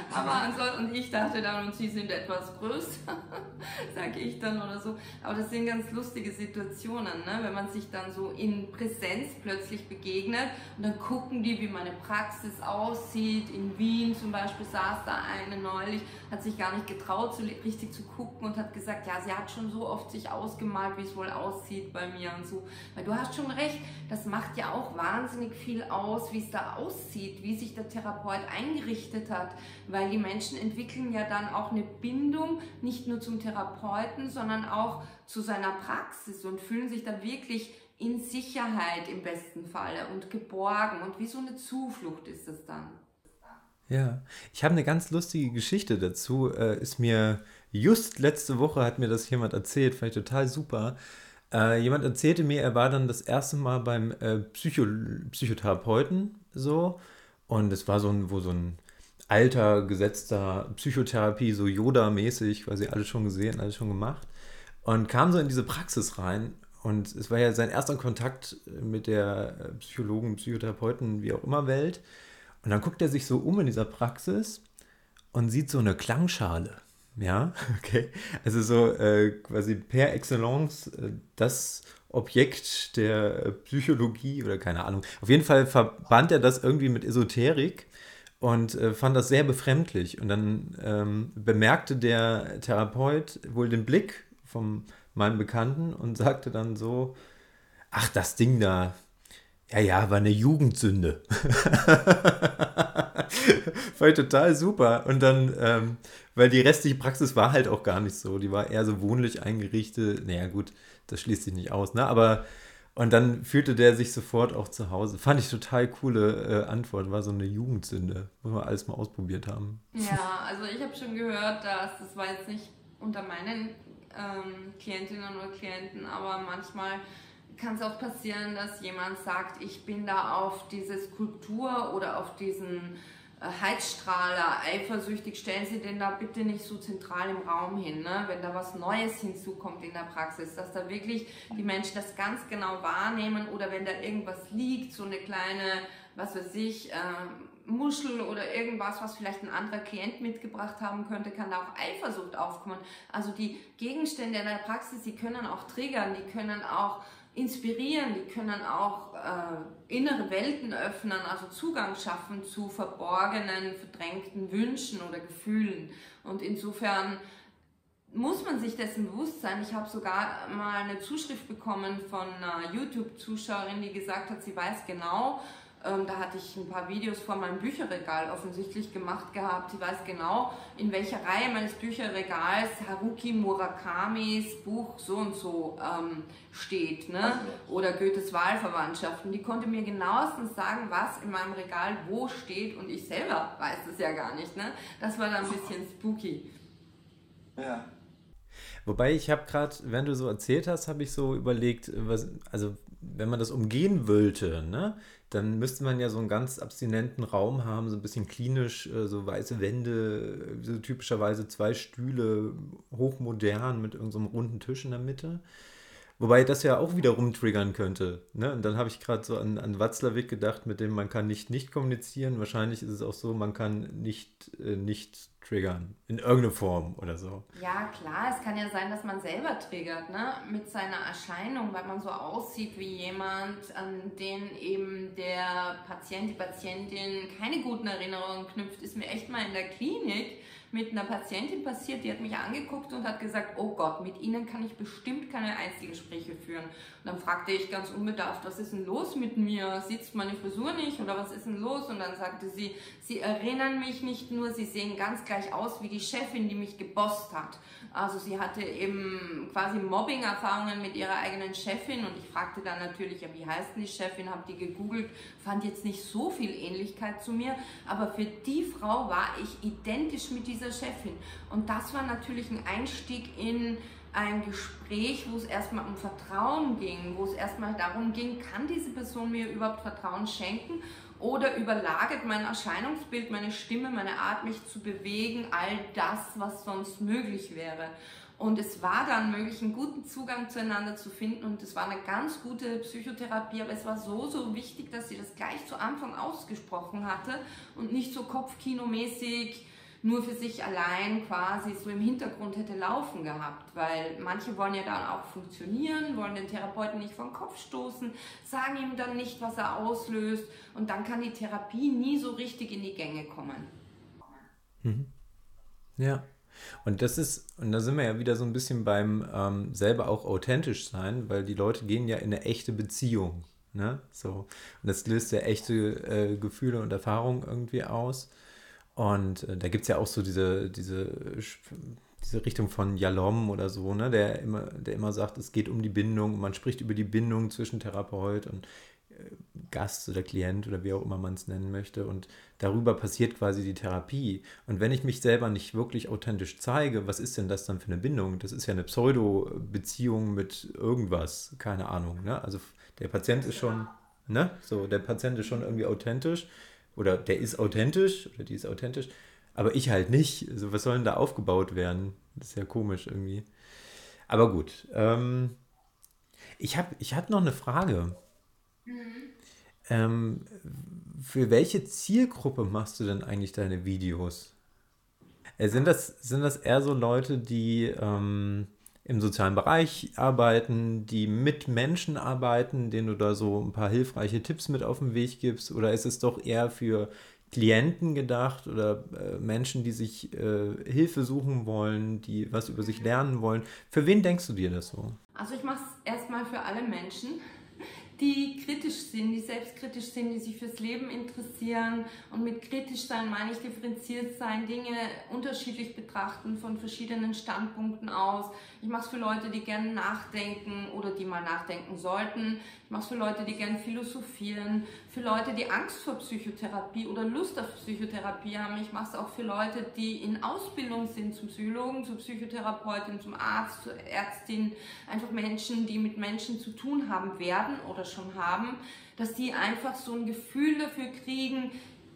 Aber ansonsten, und ich dachte dann, und sie sind etwas größer, sage ich dann oder so. Aber das sind ganz lustige Situationen, ne? wenn man sich dann so in Präsenz plötzlich begegnet und dann gucken die, wie meine Praxis aussieht. In Wien zum Beispiel saß da eine neulich, hat sich gar nicht getraut, so richtig zu gucken und hat gesagt, ja, sie hat schon so oft sich ausgemalt, wie es wohl aussieht bei mir und so. Weil du hast schon recht, das macht ja auch wahnsinnig viel aus, wie es da aussieht, wie sich der Therapeut eingerichtet hat weil die Menschen entwickeln ja dann auch eine Bindung nicht nur zum Therapeuten, sondern auch zu seiner Praxis und fühlen sich da wirklich in Sicherheit im besten Falle und geborgen und wie so eine Zuflucht ist es dann. Ja, ich habe eine ganz lustige Geschichte dazu. Äh, ist mir just letzte Woche hat mir das jemand erzählt, fand ich total super. Äh, jemand erzählte mir, er war dann das erste Mal beim äh, Psycho Psychotherapeuten so und es war so ein, wo so ein alter, gesetzter Psychotherapie, so Yoda-mäßig, quasi alles schon gesehen, alles schon gemacht. Und kam so in diese Praxis rein. Und es war ja sein erster Kontakt mit der Psychologen, Psychotherapeuten, wie auch immer Welt. Und dann guckt er sich so um in dieser Praxis und sieht so eine Klangschale. Ja, okay. Also so äh, quasi per excellence äh, das Objekt der Psychologie oder keine Ahnung. Auf jeden Fall verband er das irgendwie mit Esoterik und äh, fand das sehr befremdlich. Und dann ähm, bemerkte der Therapeut wohl den Blick von meinem Bekannten und sagte dann so, ach, das Ding da, Ja, ja, war eine Jugendsünde. war total super. Und dann, ähm, weil die restliche Praxis war halt auch gar nicht so. Die war eher so wohnlich eingerichtet. Naja, gut, das schließt sich nicht aus, ne? Aber und dann fühlte der sich sofort auch zu Hause. Fand ich total coole äh, Antwort. War so eine Jugendsünde. Muss man alles mal ausprobiert haben. Ja, also ich habe schon gehört, dass das war jetzt nicht unter meinen ähm, Klientinnen oder Klienten, aber manchmal kann es auch passieren, dass jemand sagt, ich bin da auf diese Skulptur oder auf diesen Heizstrahler eifersüchtig, stellen Sie den da bitte nicht so zentral im Raum hin, ne? wenn da was Neues hinzukommt in der Praxis, dass da wirklich die Menschen das ganz genau wahrnehmen oder wenn da irgendwas liegt, so eine kleine, was weiß ich, äh, Muschel oder irgendwas, was vielleicht ein anderer Klient mitgebracht haben könnte, kann da auch Eifersucht aufkommen. Also die Gegenstände in der Praxis, die können auch triggern, die können auch inspirieren, die können auch äh, innere Welten öffnen, also Zugang schaffen zu verborgenen, verdrängten Wünschen oder Gefühlen. Und insofern muss man sich dessen bewusst sein. Ich habe sogar mal eine Zuschrift bekommen von einer YouTube-Zuschauerin, die gesagt hat, sie weiß genau, ähm, da hatte ich ein paar Videos vor meinem Bücherregal offensichtlich gemacht gehabt. Ich weiß genau, in welcher Reihe meines Bücherregals Haruki Murakamis Buch so und so ähm, steht. Ne? Oder Goethes Wahlverwandtschaften. Die konnte mir genauestens sagen, was in meinem Regal wo steht und ich selber weiß es ja gar nicht. Ne? Das war dann ein bisschen spooky. Ja. Wobei ich habe gerade, wenn du so erzählt hast, habe ich so überlegt, was, also wenn man das umgehen wollte, ne, dann müsste man ja so einen ganz abstinenten Raum haben, so ein bisschen klinisch, äh, so weiße Wände, so typischerweise zwei Stühle, hochmodern mit irgendeinem so runden Tisch in der Mitte. Wobei das ja auch wiederum triggern könnte. Ne? Und dann habe ich gerade so an, an Watzlawick gedacht, mit dem man kann nicht nicht kommunizieren. Wahrscheinlich ist es auch so, man kann nicht äh, nicht triggern. In irgendeiner Form oder so. Ja, klar, es kann ja sein, dass man selber triggert, ne? Mit seiner Erscheinung, weil man so aussieht wie jemand, an den eben der Patient, die Patientin keine guten Erinnerungen knüpft. Ist mir echt mal in der Klinik mit einer Patientin passiert, die hat mich angeguckt und hat gesagt, oh Gott, mit Ihnen kann ich bestimmt keine Einzelgespräche führen. Und dann fragte ich ganz unbedarft, was ist denn los mit mir? Sitzt meine Frisur nicht oder was ist denn los? Und dann sagte sie, Sie erinnern mich nicht nur, Sie sehen ganz gleich aus wie die Chefin, die mich gebosst hat. Also sie hatte eben quasi Mobbing-Erfahrungen mit ihrer eigenen Chefin und ich fragte dann natürlich, ja, wie heißt denn die Chefin, habe die gegoogelt, fand jetzt nicht so viel Ähnlichkeit zu mir, aber für die Frau war ich identisch mit dieser Chefin. Und das war natürlich ein Einstieg in ein Gespräch, wo es erstmal um Vertrauen ging, wo es erstmal darum ging, kann diese Person mir überhaupt Vertrauen schenken oder überlagert mein Erscheinungsbild, meine Stimme, meine Art, mich zu bewegen, all das, was sonst möglich wäre. Und es war dann möglich, einen guten Zugang zueinander zu finden und es war eine ganz gute Psychotherapie, aber es war so, so wichtig, dass sie das gleich zu Anfang ausgesprochen hatte und nicht so kopfkinomäßig nur für sich allein quasi so im Hintergrund hätte laufen gehabt, weil manche wollen ja dann auch funktionieren, wollen den Therapeuten nicht vom Kopf stoßen, sagen ihm dann nicht, was er auslöst und dann kann die Therapie nie so richtig in die Gänge kommen. Mhm. Ja. Und das ist, und da sind wir ja wieder so ein bisschen beim ähm, selber auch authentisch sein, weil die Leute gehen ja in eine echte Beziehung. Ne? So. Und das löst ja echte äh, Gefühle und Erfahrungen irgendwie aus. Und äh, da gibt es ja auch so diese, diese, diese Richtung von Jalom oder so, ne, der immer, der immer sagt, es geht um die Bindung, man spricht über die Bindung zwischen Therapeut und äh, Gast oder Klient oder wie auch immer man es nennen möchte. Und darüber passiert quasi die Therapie. Und wenn ich mich selber nicht wirklich authentisch zeige, was ist denn das dann für eine Bindung? Das ist ja eine Pseudo-Beziehung mit irgendwas, keine Ahnung. Ne? Also der Patient ist schon, ne? So, der Patient ist schon irgendwie authentisch oder der ist authentisch oder die ist authentisch, aber ich halt nicht. Also was soll denn da aufgebaut werden? Das ist ja komisch irgendwie. Aber gut. Ähm, ich habe ich hab noch eine Frage. Mhm. Ähm, für welche Zielgruppe machst du denn eigentlich deine Videos? Äh, sind, das, sind das eher so Leute, die ähm, im sozialen Bereich arbeiten, die mit Menschen arbeiten, denen du da so ein paar hilfreiche Tipps mit auf den Weg gibst? Oder ist es doch eher für Klienten gedacht oder äh, Menschen, die sich äh, Hilfe suchen wollen, die was über sich lernen wollen? Für wen denkst du dir das so? Also ich mache es erstmal für alle Menschen, die kritisch sind, die selbstkritisch sind, die sich fürs Leben interessieren. Und mit kritisch sein meine ich differenziert sein, Dinge unterschiedlich betrachten, von verschiedenen Standpunkten aus. Ich mache es für Leute, die gerne nachdenken oder die mal nachdenken sollten. Ich mache es für Leute, die gerne philosophieren, für Leute, die Angst vor Psychotherapie oder Lust auf Psychotherapie haben. Ich mache es auch für Leute, die in Ausbildung sind zum Psychologen, zur Psychotherapeutin, zum Arzt, zur Ärztin. Einfach Menschen, die mit Menschen zu tun haben werden oder schon haben, dass die einfach so ein Gefühl dafür kriegen,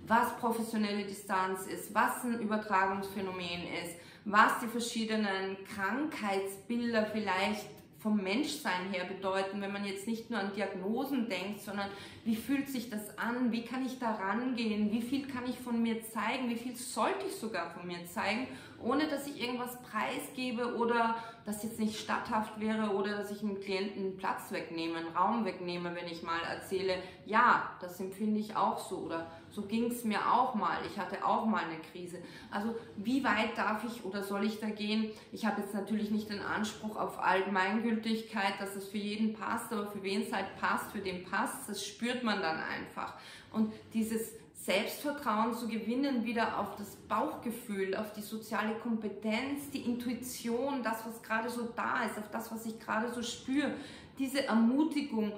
was professionelle Distanz ist, was ein Übertragungsphänomen ist, was die verschiedenen Krankheitsbilder vielleicht vom Menschsein her bedeuten, wenn man jetzt nicht nur an Diagnosen denkt, sondern wie fühlt sich das an, wie kann ich da rangehen, wie viel kann ich von mir zeigen, wie viel sollte ich sogar von mir zeigen, ohne dass ich irgendwas preisgebe oder das jetzt nicht statthaft wäre oder dass ich dem Klienten Platz wegnehme, einen Raum wegnehme, wenn ich mal erzähle, ja, das empfinde ich auch so oder so ging es mir auch mal, ich hatte auch mal eine Krise. Also wie weit darf ich oder soll ich da gehen? Ich habe jetzt natürlich nicht den Anspruch auf Allgemeingültigkeit, dass es für jeden passt, aber für wen es halt passt, für den passt, das spürt man dann einfach. Und dieses Selbstvertrauen zu gewinnen, wieder auf das Bauchgefühl, auf die soziale Kompetenz, die Intuition, das, was gerade so da ist, auf das, was ich gerade so spüre, diese Ermutigung,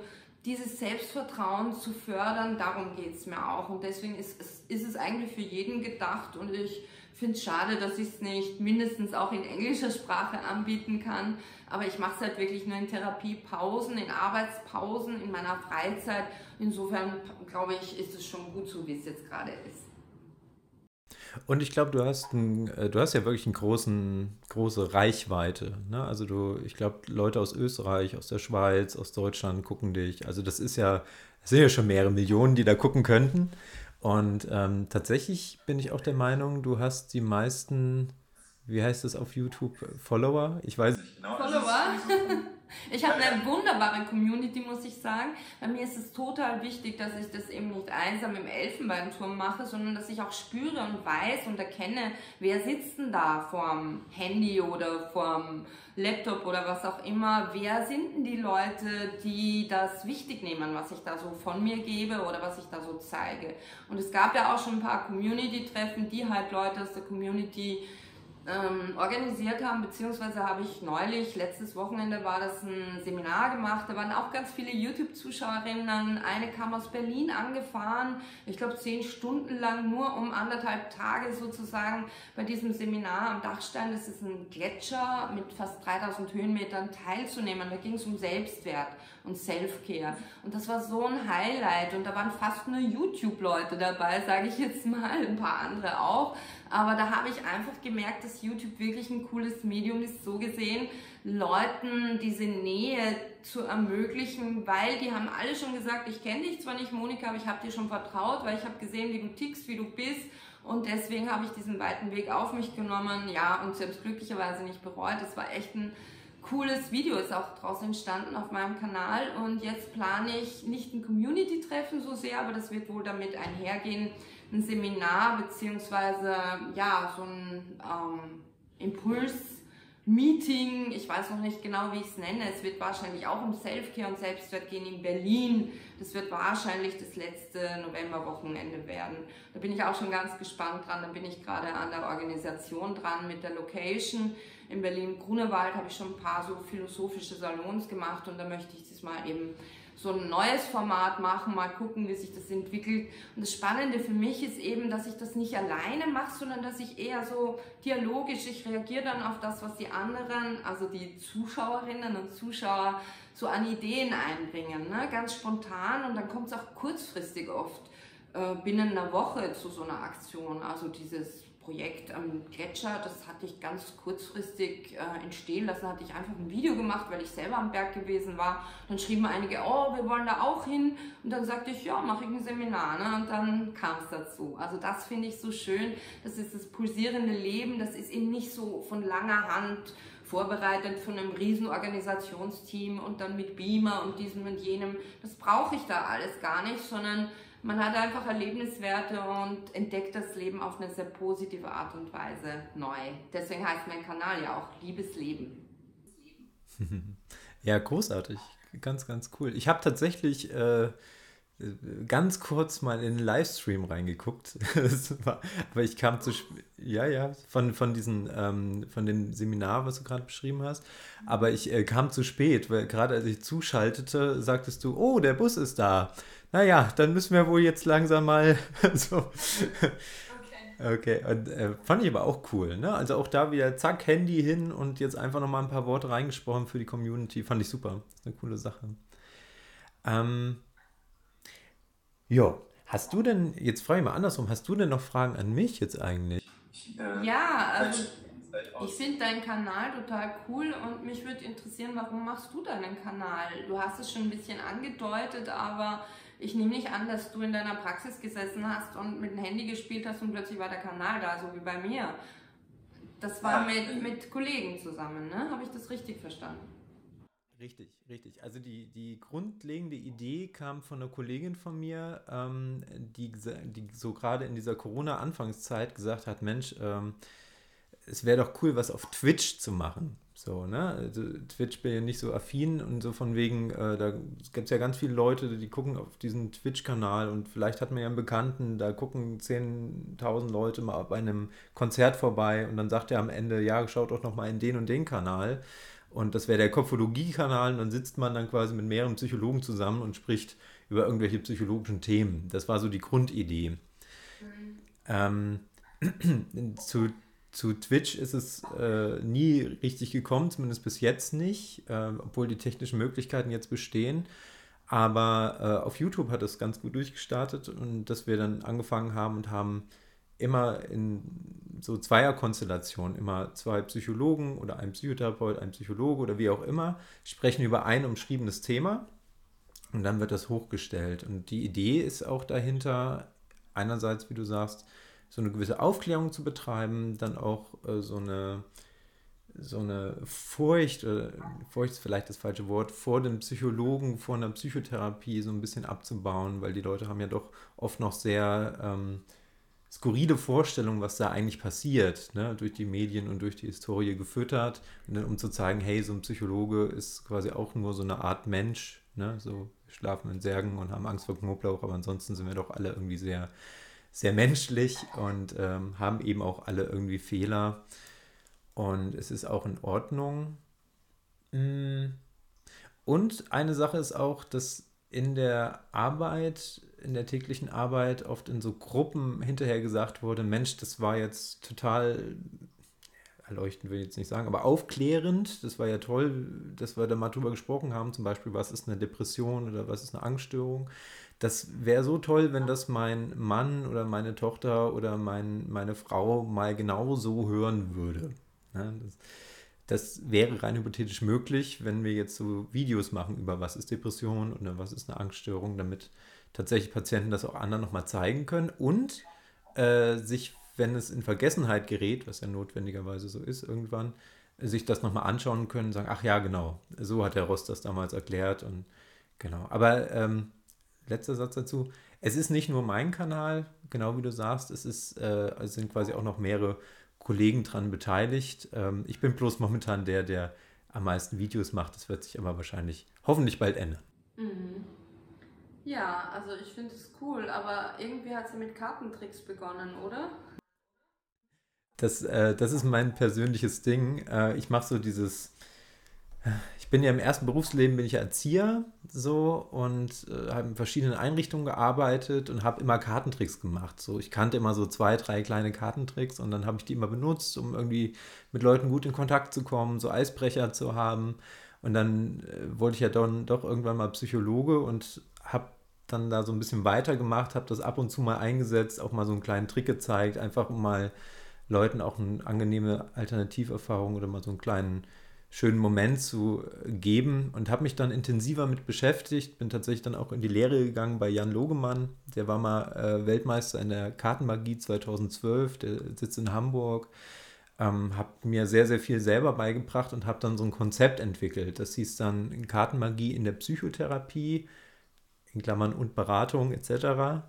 dieses Selbstvertrauen zu fördern, darum geht es mir auch. Und deswegen ist ist es eigentlich für jeden gedacht und ich finde es schade, dass ich es nicht mindestens auch in englischer Sprache anbieten kann. Aber ich mache es halt wirklich nur in Therapiepausen, in Arbeitspausen, in meiner Freizeit. Insofern glaube ich, ist es schon gut so, wie es jetzt gerade ist. Und ich glaube, du hast ein, äh, du hast ja wirklich eine große Reichweite. Ne? Also du, ich glaube, Leute aus Österreich, aus der Schweiz, aus Deutschland gucken dich. Also das ist ja, das sind ja schon mehrere Millionen, die da gucken könnten. Und ähm, tatsächlich bin ich auch der Meinung, du hast die meisten, wie heißt das auf YouTube, Follower? Ich weiß nicht genau. Follower? Ich habe eine wunderbare Community, muss ich sagen. Bei mir ist es total wichtig, dass ich das eben nicht einsam im Elfenbeinturm mache, sondern dass ich auch spüre und weiß und erkenne, wer sitzt denn da vorm Handy oder vorm Laptop oder was auch immer. Wer sind denn die Leute, die das wichtig nehmen, was ich da so von mir gebe oder was ich da so zeige? Und es gab ja auch schon ein paar Community-Treffen, die halt Leute aus der Community ähm, organisiert haben, beziehungsweise habe ich neulich, letztes Wochenende war das ein Seminar gemacht, da waren auch ganz viele YouTube-Zuschauerinnen, eine kam aus Berlin angefahren, ich glaube zehn Stunden lang nur um anderthalb Tage sozusagen bei diesem Seminar am Dachstein, das ist ein Gletscher mit fast 3000 Höhenmetern, teilzunehmen. Da ging es um Selbstwert und Self-Care und das war so ein Highlight und da waren fast nur YouTube-Leute dabei, sage ich jetzt mal, ein paar andere auch. Aber da habe ich einfach gemerkt, dass YouTube wirklich ein cooles Medium ist, so gesehen, Leuten diese Nähe zu ermöglichen, weil die haben alle schon gesagt, ich kenne dich zwar nicht, Monika, aber ich habe dir schon vertraut, weil ich habe gesehen, wie du tickst, wie du bist. Und deswegen habe ich diesen weiten Weg auf mich genommen, ja, und selbst glücklicherweise nicht bereut. Das war echt ein cooles Video, ist auch daraus entstanden auf meinem Kanal. Und jetzt plane ich nicht ein Community-Treffen so sehr, aber das wird wohl damit einhergehen, ein Seminar beziehungsweise ja, so ein ähm, Impuls-Meeting. Ich weiß noch nicht genau, wie ich es nenne. Es wird wahrscheinlich auch um Selfcare und Selbstwert gehen in Berlin. Das wird wahrscheinlich das letzte Novemberwochenende werden. Da bin ich auch schon ganz gespannt dran. Da bin ich gerade an der Organisation dran mit der Location. In Berlin-Grunewald habe ich schon ein paar so philosophische Salons gemacht und da möchte ich diesmal eben so ein neues Format machen, mal gucken, wie sich das entwickelt. Und das Spannende für mich ist eben, dass ich das nicht alleine mache, sondern dass ich eher so dialogisch, ich reagiere dann auf das, was die anderen, also die Zuschauerinnen und Zuschauer so an Ideen einbringen, ne? ganz spontan und dann kommt es auch kurzfristig oft äh, binnen einer Woche zu so einer Aktion. Also dieses Projekt am Gletscher, das hatte ich ganz kurzfristig äh, entstehen lassen, hatte ich einfach ein Video gemacht, weil ich selber am Berg gewesen war. Dann schrieben einige, oh, wir wollen da auch hin. Und dann sagte ich, ja, mache ich ein Seminar. Ne? Und dann kam es dazu. Also das finde ich so schön. Das ist das pulsierende Leben. Das ist eben nicht so von langer Hand vorbereitet von einem riesen Organisationsteam und dann mit Beamer und diesem und jenem. Das brauche ich da alles gar nicht, sondern man hat einfach Erlebniswerte und entdeckt das Leben auf eine sehr positive Art und Weise neu. Deswegen heißt mein Kanal ja auch Liebesleben. Ja, großartig. ganz, ganz cool. Ich habe tatsächlich äh, ganz kurz mal in den Livestream reingeguckt. aber ich kam zu ja, ja, von, von diesen, ähm, von dem Seminar, was du gerade beschrieben hast. Aber ich äh, kam zu spät, weil gerade als ich zuschaltete, sagtest du, oh, der Bus ist da. Naja, dann müssen wir wohl jetzt langsam mal so. Okay. okay, und äh, fand ich aber auch cool, ne? Also auch da wieder zack, Handy hin und jetzt einfach nochmal ein paar Worte reingesprochen für die Community. Fand ich super. Eine coole Sache. Ähm, ja, hast du denn, jetzt frage ich mal andersrum, hast du denn noch Fragen an mich jetzt eigentlich? Ja, also ich finde deinen Kanal total cool und mich würde interessieren, warum machst du deinen Kanal? Du hast es schon ein bisschen angedeutet, aber ich nehme nicht an, dass du in deiner Praxis gesessen hast und mit dem Handy gespielt hast und plötzlich war der Kanal da, so wie bei mir. Das war mit, mit Kollegen zusammen, ne? Habe ich das richtig verstanden? Richtig, richtig. Also die, die grundlegende Idee kam von einer Kollegin von mir, ähm, die, die so gerade in dieser Corona-Anfangszeit gesagt hat, Mensch, ähm, es wäre doch cool, was auf Twitch zu machen. So, ne? Also Twitch bin ja nicht so affin und so von wegen, äh, da gibt es ja ganz viele Leute, die gucken auf diesen Twitch-Kanal und vielleicht hat man ja einen Bekannten, da gucken 10.000 Leute mal bei einem Konzert vorbei und dann sagt er am Ende, ja, schaut doch noch mal in den und den Kanal. Und das wäre der Kopfologie-Kanal und dann sitzt man dann quasi mit mehreren Psychologen zusammen und spricht über irgendwelche psychologischen Themen. Das war so die Grundidee. Mhm. Ähm, zu, zu Twitch ist es äh, nie richtig gekommen, zumindest bis jetzt nicht, äh, obwohl die technischen Möglichkeiten jetzt bestehen. Aber äh, auf YouTube hat es ganz gut durchgestartet und dass wir dann angefangen haben und haben immer in so Zweierkonstellationen, immer zwei Psychologen oder ein Psychotherapeut, ein Psychologe oder wie auch immer, sprechen über ein umschriebenes Thema und dann wird das hochgestellt. Und die Idee ist auch dahinter, einerseits, wie du sagst, so eine gewisse Aufklärung zu betreiben, dann auch äh, so eine so eine Furcht, äh, Furcht ist vielleicht das falsche Wort, vor dem Psychologen, vor einer Psychotherapie so ein bisschen abzubauen, weil die Leute haben ja doch oft noch sehr ähm, skurrile Vorstellung, was da eigentlich passiert, ne, durch die Medien und durch die Historie gefüttert, und dann, um zu zeigen, hey, so ein Psychologe ist quasi auch nur so eine Art Mensch, ne, so schlafen in Särgen und haben Angst vor Knoblauch, aber ansonsten sind wir doch alle irgendwie sehr, sehr menschlich und ähm, haben eben auch alle irgendwie Fehler und es ist auch in Ordnung. Mm. Und eine Sache ist auch, dass in der Arbeit in der täglichen Arbeit oft in so Gruppen hinterher gesagt wurde, Mensch, das war jetzt total erleuchtend will ich jetzt nicht sagen, aber aufklärend. Das war ja toll, dass wir da mal drüber gesprochen haben, zum Beispiel, was ist eine Depression oder was ist eine Angststörung. Das wäre so toll, wenn das mein Mann oder meine Tochter oder mein, meine Frau mal genau so hören würde. Ja, das, das, wäre rein hypothetisch möglich, wenn wir jetzt so Videos machen über was ist Depression oder was ist eine Angststörung, damit tatsächlich Patienten das auch anderen nochmal zeigen können und äh, sich, wenn es in Vergessenheit gerät, was ja notwendigerweise so ist irgendwann, sich das nochmal anschauen können und sagen, ach ja, genau, so hat der Ross das damals erklärt und genau. Aber ähm, letzter Satz dazu, es ist nicht nur mein Kanal, genau wie du sagst, es ist, äh, es sind quasi auch noch mehrere Kollegen dran beteiligt. Ähm, ich bin bloß momentan der, der am meisten Videos macht. Das wird sich aber wahrscheinlich hoffentlich bald ändern. Mhm. Ja, also ich finde es cool, aber irgendwie hat sie mit Kartentricks begonnen, oder? Das, äh, das ist mein persönliches Ding. Äh, ich mache so dieses, ich bin ja im ersten Berufsleben bin ich Erzieher so und äh, habe in verschiedenen Einrichtungen gearbeitet und habe immer Kartentricks gemacht. So, ich kannte immer so zwei, drei kleine Kartentricks und dann habe ich die immer benutzt, um irgendwie mit Leuten gut in Kontakt zu kommen, so Eisbrecher zu haben. Und dann äh, wollte ich ja dann doch irgendwann mal Psychologe und habe dann da so ein bisschen weitergemacht, habe das ab und zu mal eingesetzt, auch mal so einen kleinen Trick gezeigt, einfach um mal Leuten auch eine angenehme Alternativerfahrung oder mal so einen kleinen schönen Moment zu geben und habe mich dann intensiver mit beschäftigt, bin tatsächlich dann auch in die Lehre gegangen bei Jan Logemann, der war mal äh, Weltmeister in der Kartenmagie 2012, der sitzt in Hamburg, ähm, habe mir sehr, sehr viel selber beigebracht und habe dann so ein Konzept entwickelt, das hieß dann Kartenmagie in der Psychotherapie, in Klammern und Beratung etc.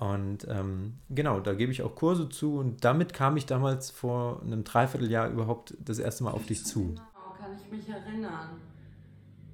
Und ähm, genau, da gebe ich auch Kurse zu. Und damit kam ich damals vor einem Dreivierteljahr überhaupt das erste Mal auf dich zu. Kann ich mich erinnern.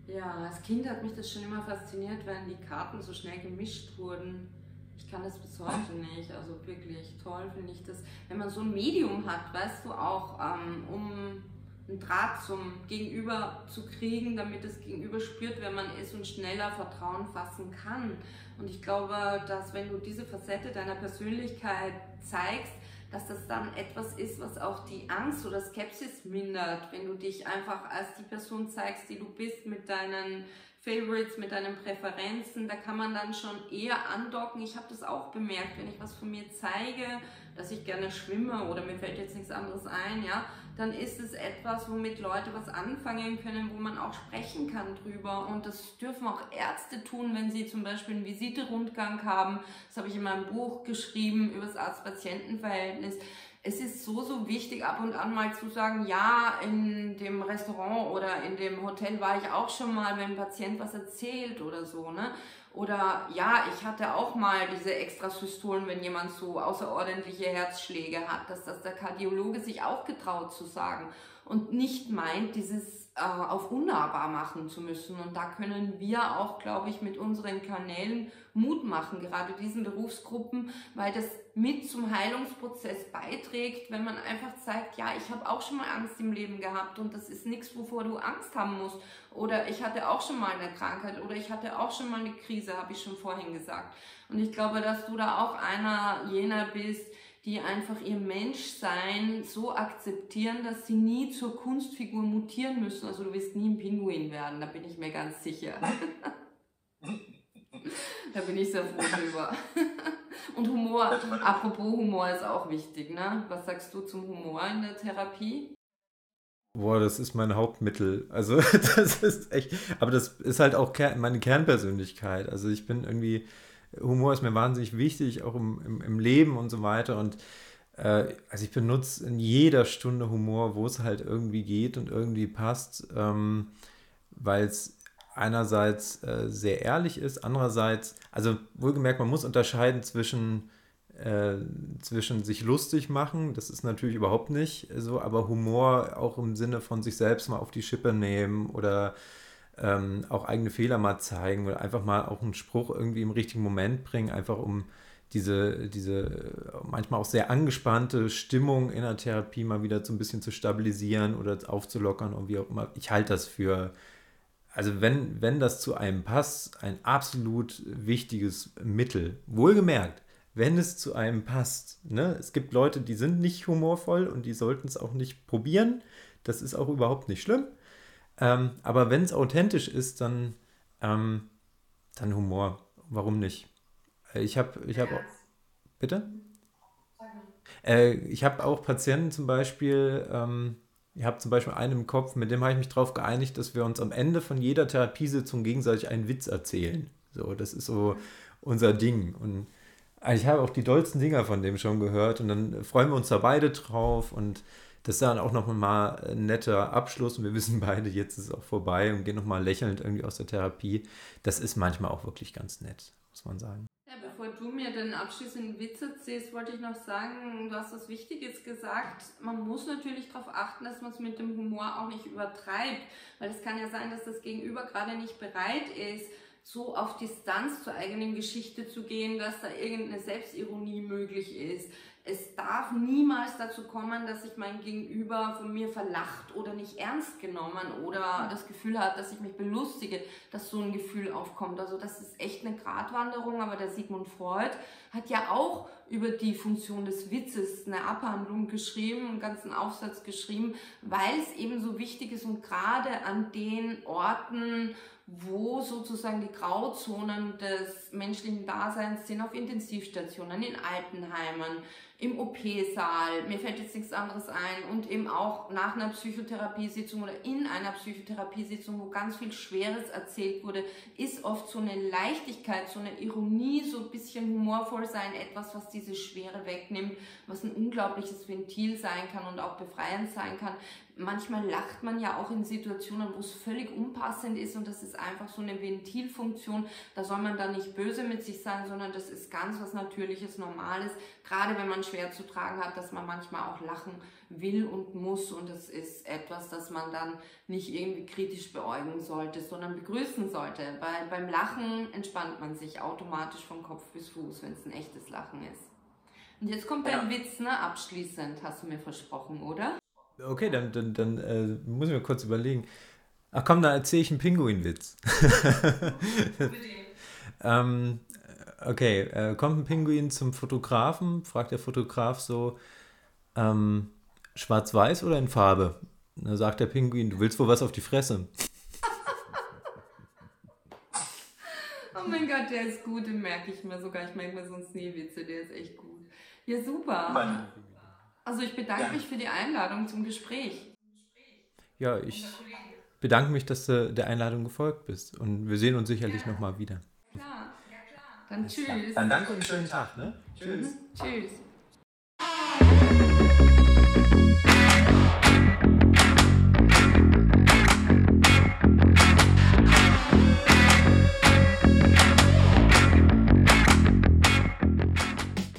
Ja, als Kind hat mich das schon immer fasziniert, wenn die Karten so schnell gemischt wurden. Ich kann das bis heute nicht. Also wirklich toll finde ich das. Wenn man so ein Medium hat, weißt du, auch ähm, um einen Draht zum Gegenüber zu kriegen, damit das Gegenüber spürt, wer man ist und schneller Vertrauen fassen kann. Und ich glaube, dass wenn du diese Facette deiner Persönlichkeit zeigst, dass das dann etwas ist, was auch die Angst oder Skepsis mindert, wenn du dich einfach als die Person zeigst, die du bist mit deinen Favorites, mit deinen Präferenzen, da kann man dann schon eher andocken. Ich habe das auch bemerkt, wenn ich was von mir zeige, dass ich gerne schwimme oder mir fällt jetzt nichts anderes ein, ja, dann ist es etwas, womit Leute was anfangen können, wo man auch sprechen kann drüber. Und das dürfen auch Ärzte tun, wenn sie zum Beispiel einen Visiterundgang haben. Das habe ich in meinem Buch geschrieben über das Arzt-Patienten-Verhältnis. Es ist so, so wichtig, ab und an mal zu sagen, ja, in dem Restaurant oder in dem Hotel war ich auch schon mal, wenn ein Patient was erzählt oder so, ne? Oder ja, ich hatte auch mal diese Extrasystolen, wenn jemand so außerordentliche Herzschläge hat, dass das der Kardiologe sich auch getraut zu sagen und nicht meint, dieses äh, auf unnahbar machen zu müssen. Und da können wir auch, glaube ich, mit unseren Kanälen Mut machen, gerade diesen Berufsgruppen, weil das mit zum Heilungsprozess beiträgt, wenn man einfach zeigt, ja, ich habe auch schon mal Angst im Leben gehabt und das ist nichts, wovor du Angst haben musst. Oder ich hatte auch schon mal eine Krankheit oder ich hatte auch schon mal eine Krise, habe ich schon vorhin gesagt. Und ich glaube, dass du da auch einer jener bist, die einfach ihr Menschsein so akzeptieren, dass sie nie zur Kunstfigur mutieren müssen. Also du wirst nie ein Pinguin werden, da bin ich mir ganz sicher. da bin ich sehr froh drüber. Und Humor, apropos Humor ist auch wichtig, ne? Was sagst du zum Humor in der Therapie? Boah, das ist mein Hauptmittel. Also, das ist echt. Aber das ist halt auch meine Kernpersönlichkeit. Also, ich bin irgendwie. Humor ist mir wahnsinnig wichtig, auch im, im, im Leben und so weiter. Und äh, also, ich benutze in jeder Stunde Humor, wo es halt irgendwie geht und irgendwie passt, ähm, weil es einerseits äh, sehr ehrlich ist, andererseits, also wohlgemerkt, man muss unterscheiden zwischen, äh, zwischen sich lustig machen, das ist natürlich überhaupt nicht so, aber Humor auch im Sinne von sich selbst mal auf die Schippe nehmen oder ähm, auch eigene Fehler mal zeigen oder einfach mal auch einen Spruch irgendwie im richtigen Moment bringen, einfach um diese, diese manchmal auch sehr angespannte Stimmung in der Therapie mal wieder so ein bisschen zu stabilisieren oder aufzulockern und wie auch immer. Ich halte das für also wenn, wenn das zu einem passt, ein absolut wichtiges Mittel. Wohlgemerkt, wenn es zu einem passt. Ne? Es gibt Leute, die sind nicht humorvoll und die sollten es auch nicht probieren. Das ist auch überhaupt nicht schlimm. Ähm, aber wenn es authentisch ist, dann, ähm, dann Humor. Warum nicht? Äh, ich habe, ich habe, bitte? Äh, ich habe auch Patienten zum Beispiel, ähm, ich habe zum Beispiel einen im Kopf, mit dem habe ich mich darauf geeinigt, dass wir uns am Ende von jeder Therapiesitzung gegenseitig einen Witz erzählen. So, das ist so unser Ding. Und ich habe auch die dollsten Dinger von dem schon gehört und dann freuen wir uns da beide drauf und das ist dann auch nochmal ein netter Abschluss und wir wissen beide, jetzt ist es auch vorbei und gehen nochmal lächelnd irgendwie aus der Therapie. Das ist manchmal auch wirklich ganz nett, muss man sagen. Ja, bevor du mir den abschließenden Witz erzählst, wollte ich noch sagen, du hast was Wichtiges gesagt. Man muss natürlich darauf achten, dass man es mit dem Humor auch nicht übertreibt, weil es kann ja sein, dass das Gegenüber gerade nicht bereit ist, so auf Distanz zur eigenen Geschichte zu gehen, dass da irgendeine Selbstironie möglich ist es darf niemals dazu kommen, dass sich mein Gegenüber von mir verlacht oder nicht ernst genommen oder das Gefühl hat, dass ich mich belustige, dass so ein Gefühl aufkommt. Also das ist echt eine Gratwanderung, aber der Sigmund Freud hat ja auch über die Funktion des Witzes eine Abhandlung geschrieben, einen ganzen Aufsatz geschrieben, weil es eben so wichtig ist und gerade an den Orten, wo sozusagen die Grauzonen des menschlichen Daseins sind, auf Intensivstationen, in Altenheimen, im OP-Saal, mir fällt jetzt nichts anderes ein, und eben auch nach einer Psychotherapiesitzung oder in einer Psychotherapiesitzung, wo ganz viel Schweres erzählt wurde, ist oft so eine Leichtigkeit, so eine Ironie, so ein bisschen humorvoll sein, etwas, was diese Schwere wegnimmt, was ein unglaubliches Ventil sein kann und auch befreiend sein kann manchmal lacht man ja auch in Situationen, wo es völlig unpassend ist und das ist einfach so eine Ventilfunktion. Da soll man dann nicht böse mit sich sein, sondern das ist ganz was Natürliches, Normales. Gerade wenn man schwer zu tragen hat, dass man manchmal auch lachen will und muss und das ist etwas, das man dann nicht irgendwie kritisch beäugen sollte, sondern begrüßen sollte. Weil beim Lachen entspannt man sich automatisch von Kopf bis Fuß, wenn es ein echtes Lachen ist. Und jetzt kommt dein ja. Witz, ne? Abschließend, hast du mir versprochen, oder? Okay, dann, dann, dann äh, muss ich mir kurz überlegen. Ach komm, da erzähle ich einen Pinguinwitz. ähm, okay, äh, kommt ein Pinguin zum Fotografen, fragt der Fotograf so, ähm, schwarz-weiß oder in Farbe? Da sagt der Pinguin, du willst wohl was auf die Fresse. oh mein Gott, der ist gut, den merke ich mir sogar. Ich merke mir so einen Schneewitze, der ist echt gut. Ja, super. Also ich bedanke ja. mich für die Einladung zum Gespräch. Ja, ich bedanke mich, dass du der Einladung gefolgt bist. Und wir sehen uns sicherlich ja. nochmal wieder. Klar. Dann tschüss. Dann danke und schönen Tag. Ne? Tschüss. Mhm. Tschüss.